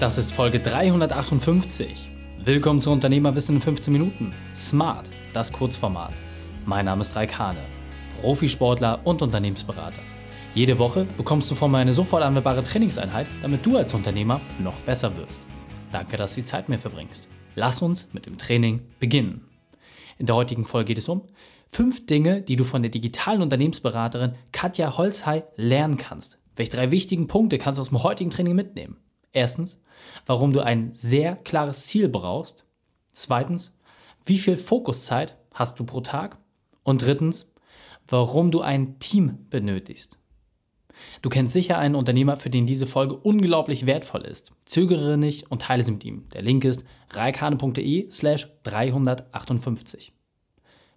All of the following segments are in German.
Das ist Folge 358. Willkommen zu Unternehmerwissen in 15 Minuten. Smart, das Kurzformat. Mein Name ist Raik Hane, Profisportler und Unternehmensberater. Jede Woche bekommst du von mir eine sofort anwendbare Trainingseinheit, damit du als Unternehmer noch besser wirst. Danke, dass du die Zeit mir verbringst. Lass uns mit dem Training beginnen. In der heutigen Folge geht es um fünf Dinge, die du von der digitalen Unternehmensberaterin Katja Holzhey lernen kannst. Welche drei wichtigen Punkte kannst du aus dem heutigen Training mitnehmen? Erstens, warum du ein sehr klares Ziel brauchst. Zweitens, wie viel Fokuszeit hast du pro Tag? Und drittens, warum du ein Team benötigst. Du kennst sicher einen Unternehmer, für den diese Folge unglaublich wertvoll ist. Zögere nicht und teile sie mit ihm. Der Link ist reikane.de slash 358.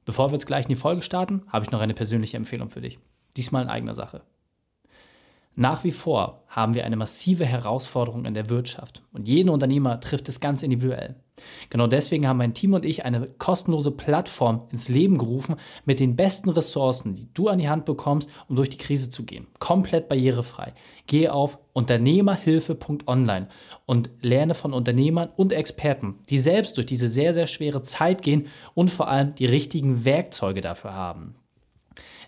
Bevor wir jetzt gleich in die Folge starten, habe ich noch eine persönliche Empfehlung für dich. Diesmal in eigener Sache. Nach wie vor haben wir eine massive Herausforderung in der Wirtschaft und jeden Unternehmer trifft es ganz individuell. Genau deswegen haben mein Team und ich eine kostenlose Plattform ins Leben gerufen mit den besten Ressourcen, die du an die Hand bekommst, um durch die Krise zu gehen. Komplett barrierefrei. Gehe auf unternehmerhilfe.online und lerne von Unternehmern und Experten, die selbst durch diese sehr, sehr schwere Zeit gehen und vor allem die richtigen Werkzeuge dafür haben.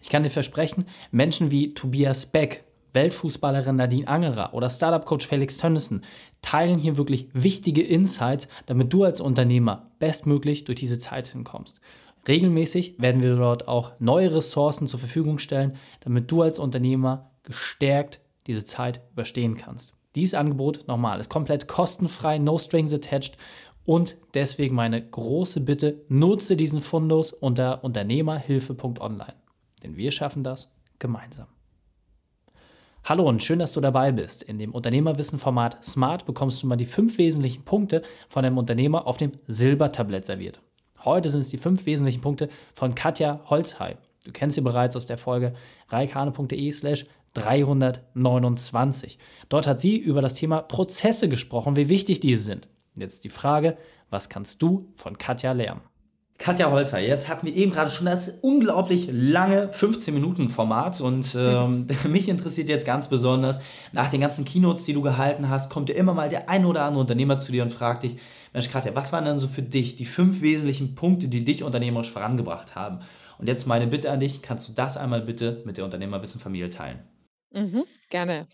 Ich kann dir versprechen, Menschen wie Tobias Beck, Weltfußballerin Nadine Angerer oder Startup-Coach Felix Tönnissen teilen hier wirklich wichtige Insights, damit du als Unternehmer bestmöglich durch diese Zeit hinkommst. Regelmäßig werden wir dort auch neue Ressourcen zur Verfügung stellen, damit du als Unternehmer gestärkt diese Zeit überstehen kannst. Dieses Angebot, nochmal, ist komplett kostenfrei, no strings attached und deswegen meine große Bitte, nutze diesen Fundus unter unternehmerhilfe.online. Denn wir schaffen das gemeinsam. Hallo und schön, dass du dabei bist. In dem Unternehmerwissen-Format Smart bekommst du mal die fünf wesentlichen Punkte von einem Unternehmer auf dem Silbertablett serviert. Heute sind es die fünf wesentlichen Punkte von Katja Holzhey. Du kennst sie bereits aus der Folge reikane.de slash 329. Dort hat sie über das Thema Prozesse gesprochen, wie wichtig diese sind. Jetzt die Frage, was kannst du von Katja lernen? Katja Holzer, jetzt hatten wir eben gerade schon das unglaublich lange 15-Minuten-Format und ähm, mich interessiert jetzt ganz besonders, nach den ganzen Keynotes, die du gehalten hast, kommt ja immer mal der ein oder andere Unternehmer zu dir und fragt dich, Mensch Katja, was waren denn so für dich die fünf wesentlichen Punkte, die dich unternehmerisch vorangebracht haben? Und jetzt meine Bitte an dich, kannst du das einmal bitte mit der Unternehmerwissen-Familie teilen? Mhm, gerne.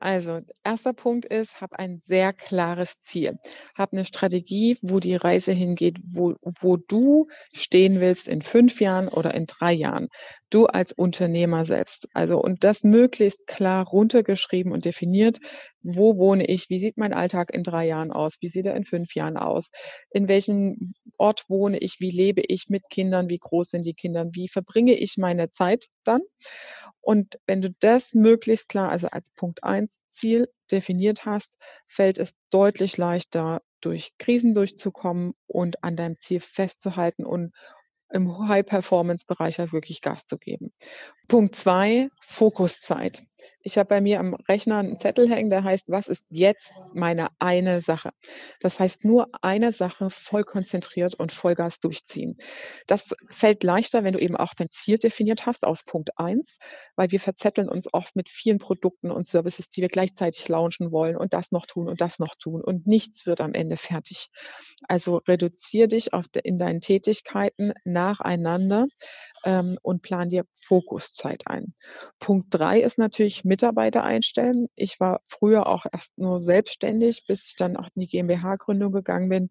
Also, erster Punkt ist, hab ein sehr klares Ziel. Hab eine Strategie, wo die Reise hingeht, wo, wo du stehen willst in fünf Jahren oder in drei Jahren. Du als Unternehmer selbst. Also, und das möglichst klar runtergeschrieben und definiert. Wo wohne ich? Wie sieht mein Alltag in drei Jahren aus? Wie sieht er in fünf Jahren aus? In welchem Ort wohne ich? Wie lebe ich mit Kindern? Wie groß sind die Kinder? Wie verbringe ich meine Zeit dann? Und wenn du das möglichst klar, also als Punkt eins Ziel definiert hast, fällt es deutlich leichter, durch Krisen durchzukommen und an deinem Ziel festzuhalten und im High-Performance-Bereich halt wirklich Gas zu geben. Punkt zwei, Fokuszeit. Ich habe bei mir am Rechner einen Zettel hängen, der heißt, was ist jetzt meine eine Sache? Das heißt, nur eine Sache voll konzentriert und Vollgas durchziehen. Das fällt leichter, wenn du eben auch dein Ziel definiert hast aus Punkt eins, weil wir verzetteln uns oft mit vielen Produkten und Services, die wir gleichzeitig launchen wollen und das noch tun und das noch tun und nichts wird am Ende fertig. Also reduziere dich de, in deinen Tätigkeiten nacheinander ähm, und plan dir Fokuszeit ein. Punkt drei ist natürlich Mitarbeiter einstellen. Ich war früher auch erst nur selbstständig, bis ich dann auch in die GmbH-Gründung gegangen bin,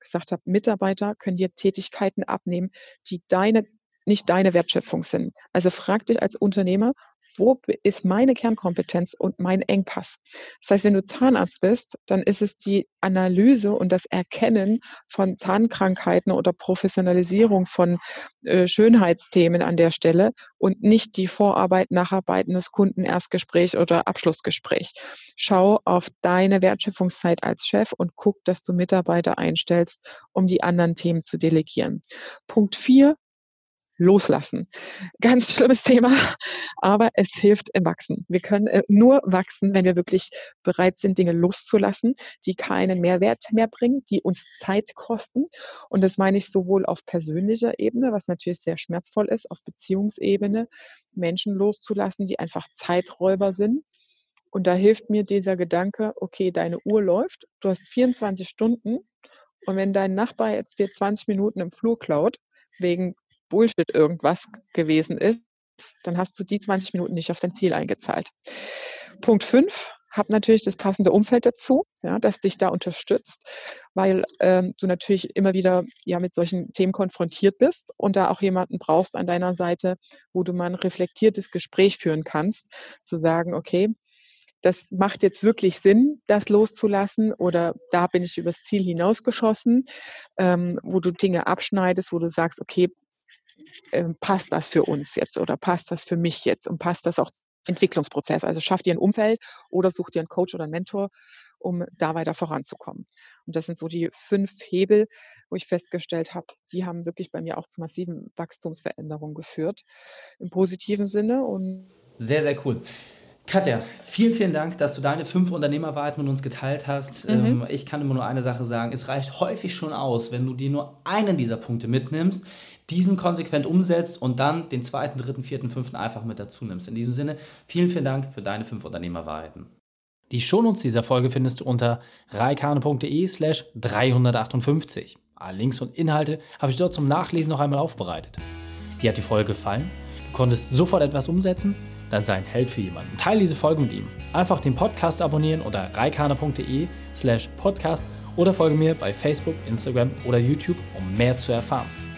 gesagt habe, Mitarbeiter können dir Tätigkeiten abnehmen, die deine nicht deine Wertschöpfung sind. Also frag dich als Unternehmer, wo ist meine Kernkompetenz und mein Engpass? Das heißt, wenn du Zahnarzt bist, dann ist es die Analyse und das Erkennen von Zahnkrankheiten oder Professionalisierung von äh, Schönheitsthemen an der Stelle und nicht die Vorarbeit, Nacharbeiten des Kunden, Erstgespräch oder Abschlussgespräch. Schau auf deine Wertschöpfungszeit als Chef und guck, dass du Mitarbeiter einstellst, um die anderen Themen zu delegieren. Punkt vier, loslassen. Ganz schlimmes Thema, aber es hilft im Wachsen. Wir können äh, nur wachsen, wenn wir wirklich bereit sind, Dinge loszulassen, die keinen Mehrwert mehr bringen, die uns Zeit kosten. Und das meine ich sowohl auf persönlicher Ebene, was natürlich sehr schmerzvoll ist, auf Beziehungsebene, Menschen loszulassen, die einfach Zeiträuber sind Und da hilft mir dieser Gedanke, okay, deine Uhr läuft, du hast 24 Stunden und wenn dein Nachbar jetzt dir 20 Minuten im Flur klaut, wegen Bullshit irgendwas gewesen ist, dann hast du die 20 Minuten nicht auf dein Ziel eingezahlt. Punkt 5, hab natürlich das passende Umfeld dazu, ja, das dich da unterstützt, weil ähm, du natürlich immer wieder ja mit solchen Themen konfrontiert bist und da auch jemanden brauchst an deiner Seite, wo du mal ein reflektiertes Gespräch führen kannst, zu sagen, okay, das macht jetzt wirklich Sinn, das loszulassen oder da bin ich übers Ziel hinausgeschossen, ähm, wo du Dinge abschneidest, wo du sagst, okay, ähm, passt das für uns jetzt oder passt das für mich jetzt und passt das auch Entwicklungsprozess. Also schaff dir ein Umfeld oder such dir einen Coach oder einen Mentor, um da weiter voranzukommen. Und das sind so die fünf Hebel, wo ich festgestellt habe, die haben wirklich bei mir auch zu massiven Wachstumsveränderungen geführt im positiven Sinne. Und sehr, sehr cool. Katja, vielen, vielen Dank, dass du deine fünf Unternehmerwahrheiten mit uns geteilt hast. Mhm. Ähm, ich kann immer nur eine Sache sagen. Es reicht häufig schon aus, wenn du dir nur einen dieser Punkte mitnimmst, diesen konsequent umsetzt und dann den zweiten, dritten, vierten, fünften einfach mit dazu nimmst. In diesem Sinne, vielen, vielen Dank für deine fünf Unternehmerwahrheiten. Die Shownotes dieser Folge findest du unter reikane.de slash 358. Alle Links und Inhalte habe ich dort zum Nachlesen noch einmal aufbereitet. Dir hat die Folge gefallen? Du konntest sofort etwas umsetzen? Dann sei ein Held für jemanden. Teile diese Folge mit ihm. Einfach den Podcast abonnieren unter reikane.de slash podcast oder folge mir bei Facebook, Instagram oder YouTube, um mehr zu erfahren.